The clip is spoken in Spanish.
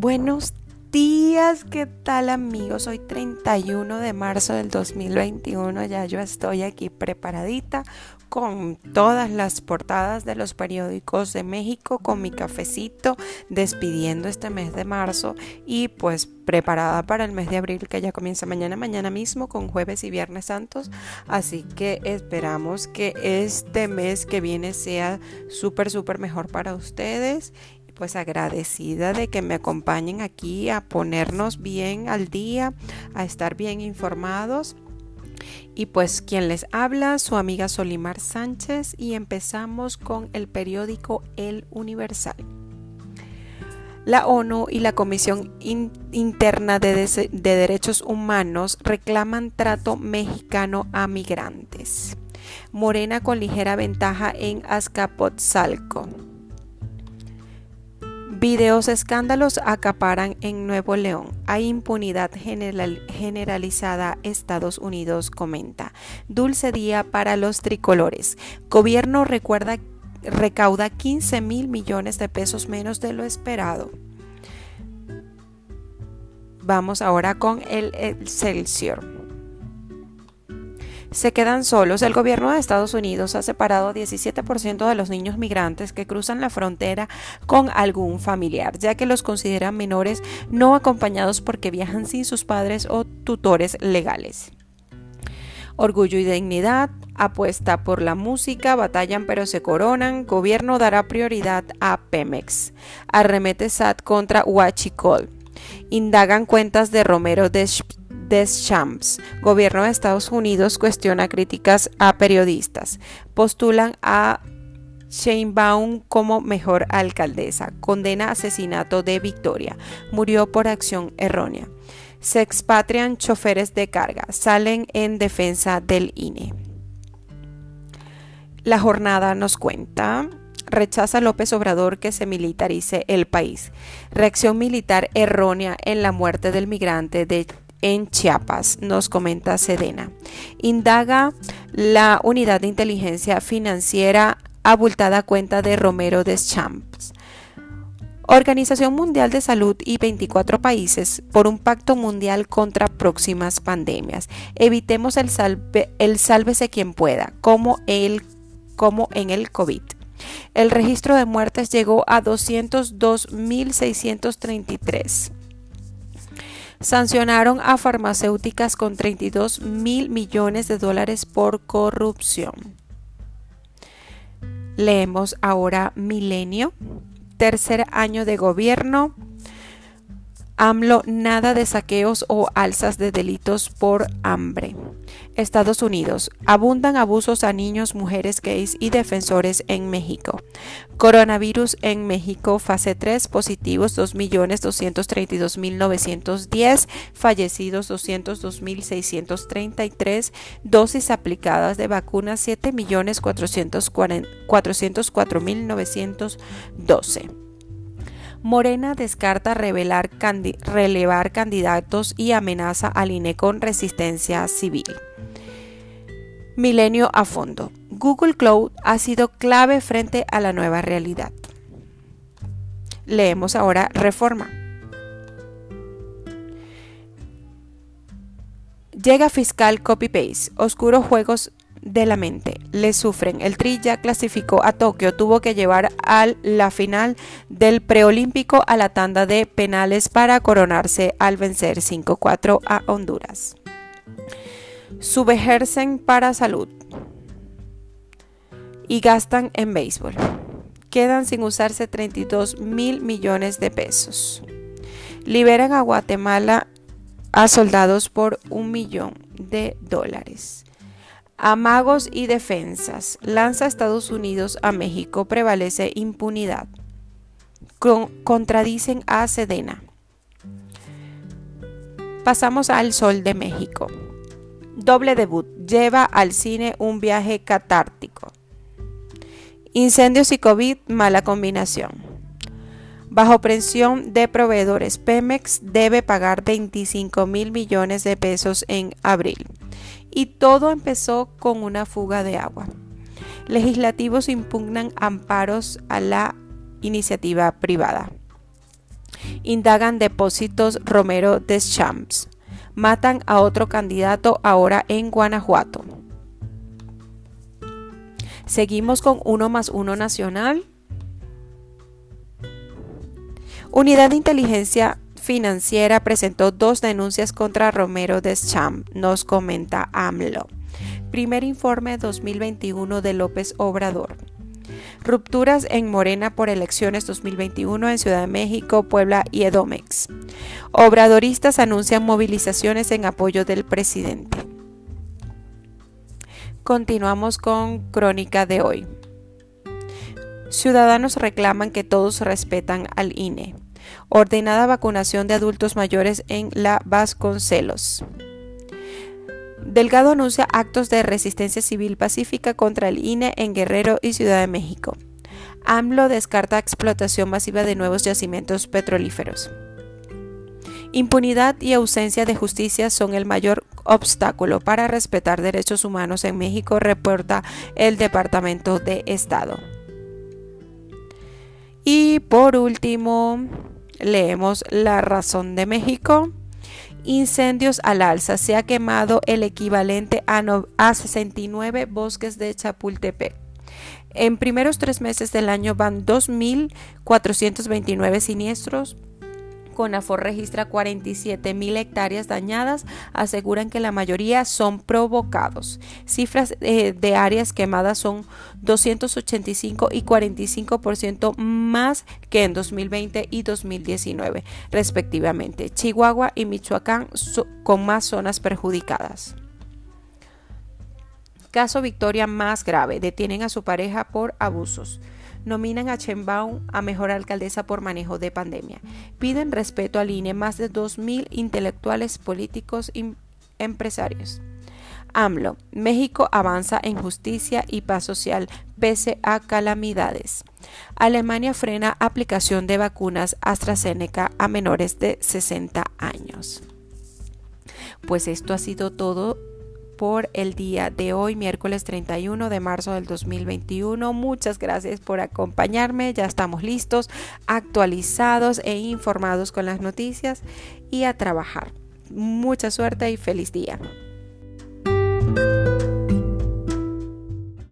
Buenos días, ¿qué tal amigos? Hoy 31 de marzo del 2021, ya yo estoy aquí preparadita con todas las portadas de los periódicos de México, con mi cafecito, despidiendo este mes de marzo y pues preparada para el mes de abril que ya comienza mañana, mañana mismo con jueves y viernes santos. Así que esperamos que este mes que viene sea súper, súper mejor para ustedes pues agradecida de que me acompañen aquí a ponernos bien al día, a estar bien informados. Y pues quien les habla, su amiga Solimar Sánchez y empezamos con el periódico El Universal. La ONU y la Comisión Interna de, de Derechos Humanos reclaman trato mexicano a migrantes. Morena con ligera ventaja en Azcapotzalco. Videos escándalos acaparan en Nuevo León. Hay impunidad generalizada. Estados Unidos comenta. Dulce día para los tricolores. Gobierno recauda 15 mil millones de pesos menos de lo esperado. Vamos ahora con el Excelsior se quedan solos. El gobierno de Estados Unidos ha separado 17% de los niños migrantes que cruzan la frontera con algún familiar, ya que los consideran menores no acompañados porque viajan sin sus padres o tutores legales. Orgullo y dignidad, apuesta por la música, batallan pero se coronan, gobierno dará prioridad a Pemex. Arremete SAT contra Huachicol. Indagan cuentas de Romero de Deschamps, gobierno de Estados Unidos, cuestiona críticas a periodistas. Postulan a Sheinbaum como mejor alcaldesa. Condena asesinato de Victoria. Murió por acción errónea. Se expatrian choferes de carga. Salen en defensa del INE. La jornada nos cuenta. Rechaza López Obrador que se militarice el país. Reacción militar errónea en la muerte del migrante de en Chiapas, nos comenta Sedena. Indaga la unidad de inteligencia financiera abultada cuenta de Romero Deschamps. Organización Mundial de Salud y 24 países por un pacto mundial contra próximas pandemias. Evitemos el, salve, el sálvese quien pueda, como, el, como en el COVID. El registro de muertes llegó a 202.633 sancionaron a farmacéuticas con 32 mil millones de dólares por corrupción. Leemos ahora Milenio, tercer año de gobierno. AMLO nada de saqueos o alzas de delitos por hambre. Estados Unidos. Abundan abusos a niños, mujeres gays y defensores en México. Coronavirus en México, fase 3, positivos 2.232.910, fallecidos 202.633, dosis aplicadas de vacunas 7.404.912. Morena descarta relevar candidatos y amenaza al INE con resistencia civil. Milenio a fondo. Google Cloud ha sido clave frente a la nueva realidad. Leemos ahora Reforma. Llega fiscal copy-paste, oscuros juegos de la mente. Le sufren. El Tri ya clasificó a Tokio, tuvo que llevar a la final del preolímpico a la tanda de penales para coronarse al vencer 5-4 a Honduras subejercen para salud y gastan en béisbol. Quedan sin usarse 32 mil millones de pesos. Liberan a Guatemala a soldados por un millón de dólares. Amagos y defensas. Lanza Estados Unidos a México. Prevalece impunidad. contradicen a Sedena. Pasamos al Sol de México. Doble debut. Lleva al cine un viaje catártico. Incendios y COVID, mala combinación. Bajo presión de proveedores, Pemex debe pagar 25 mil millones de pesos en abril. Y todo empezó con una fuga de agua. Legislativos impugnan amparos a la iniciativa privada. Indagan depósitos Romero Deschamps. Matan a otro candidato ahora en Guanajuato. Seguimos con uno más uno nacional. Unidad de Inteligencia Financiera presentó dos denuncias contra Romero Deschamps, nos comenta AMLO. Primer informe 2021 de López Obrador. Rupturas en Morena por elecciones 2021 en Ciudad de México, Puebla y Edomex. Obradoristas anuncian movilizaciones en apoyo del presidente. Continuamos con crónica de hoy. Ciudadanos reclaman que todos respetan al INE. Ordenada vacunación de adultos mayores en la Vasconcelos. Delgado anuncia actos de resistencia civil pacífica contra el INE en Guerrero y Ciudad de México. AMLO descarta explotación masiva de nuevos yacimientos petrolíferos. Impunidad y ausencia de justicia son el mayor obstáculo para respetar derechos humanos en México, reporta el Departamento de Estado. Y por último, leemos La razón de México. Incendios al alza. Se ha quemado el equivalente a, a 69 bosques de Chapultepec. En primeros tres meses del año van 2.429 siniestros, CONAFOR registra 47 mil hectáreas dañadas, aseguran que la mayoría son provocados. Cifras eh, de áreas quemadas son 285 y 45% más que en 2020 y 2019, respectivamente. Chihuahua y Michoacán con más zonas perjudicadas. Caso Victoria más grave. Detienen a su pareja por abusos nominan a Chenbaum a mejor alcaldesa por manejo de pandemia. Piden respeto al INE más de 2.000 intelectuales políticos y empresarios. AMLO, México avanza en justicia y paz social pese a calamidades. Alemania frena aplicación de vacunas AstraZeneca a menores de 60 años. Pues esto ha sido todo por el día de hoy, miércoles 31 de marzo del 2021. Muchas gracias por acompañarme. Ya estamos listos, actualizados e informados con las noticias y a trabajar. Mucha suerte y feliz día.